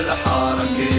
الحركة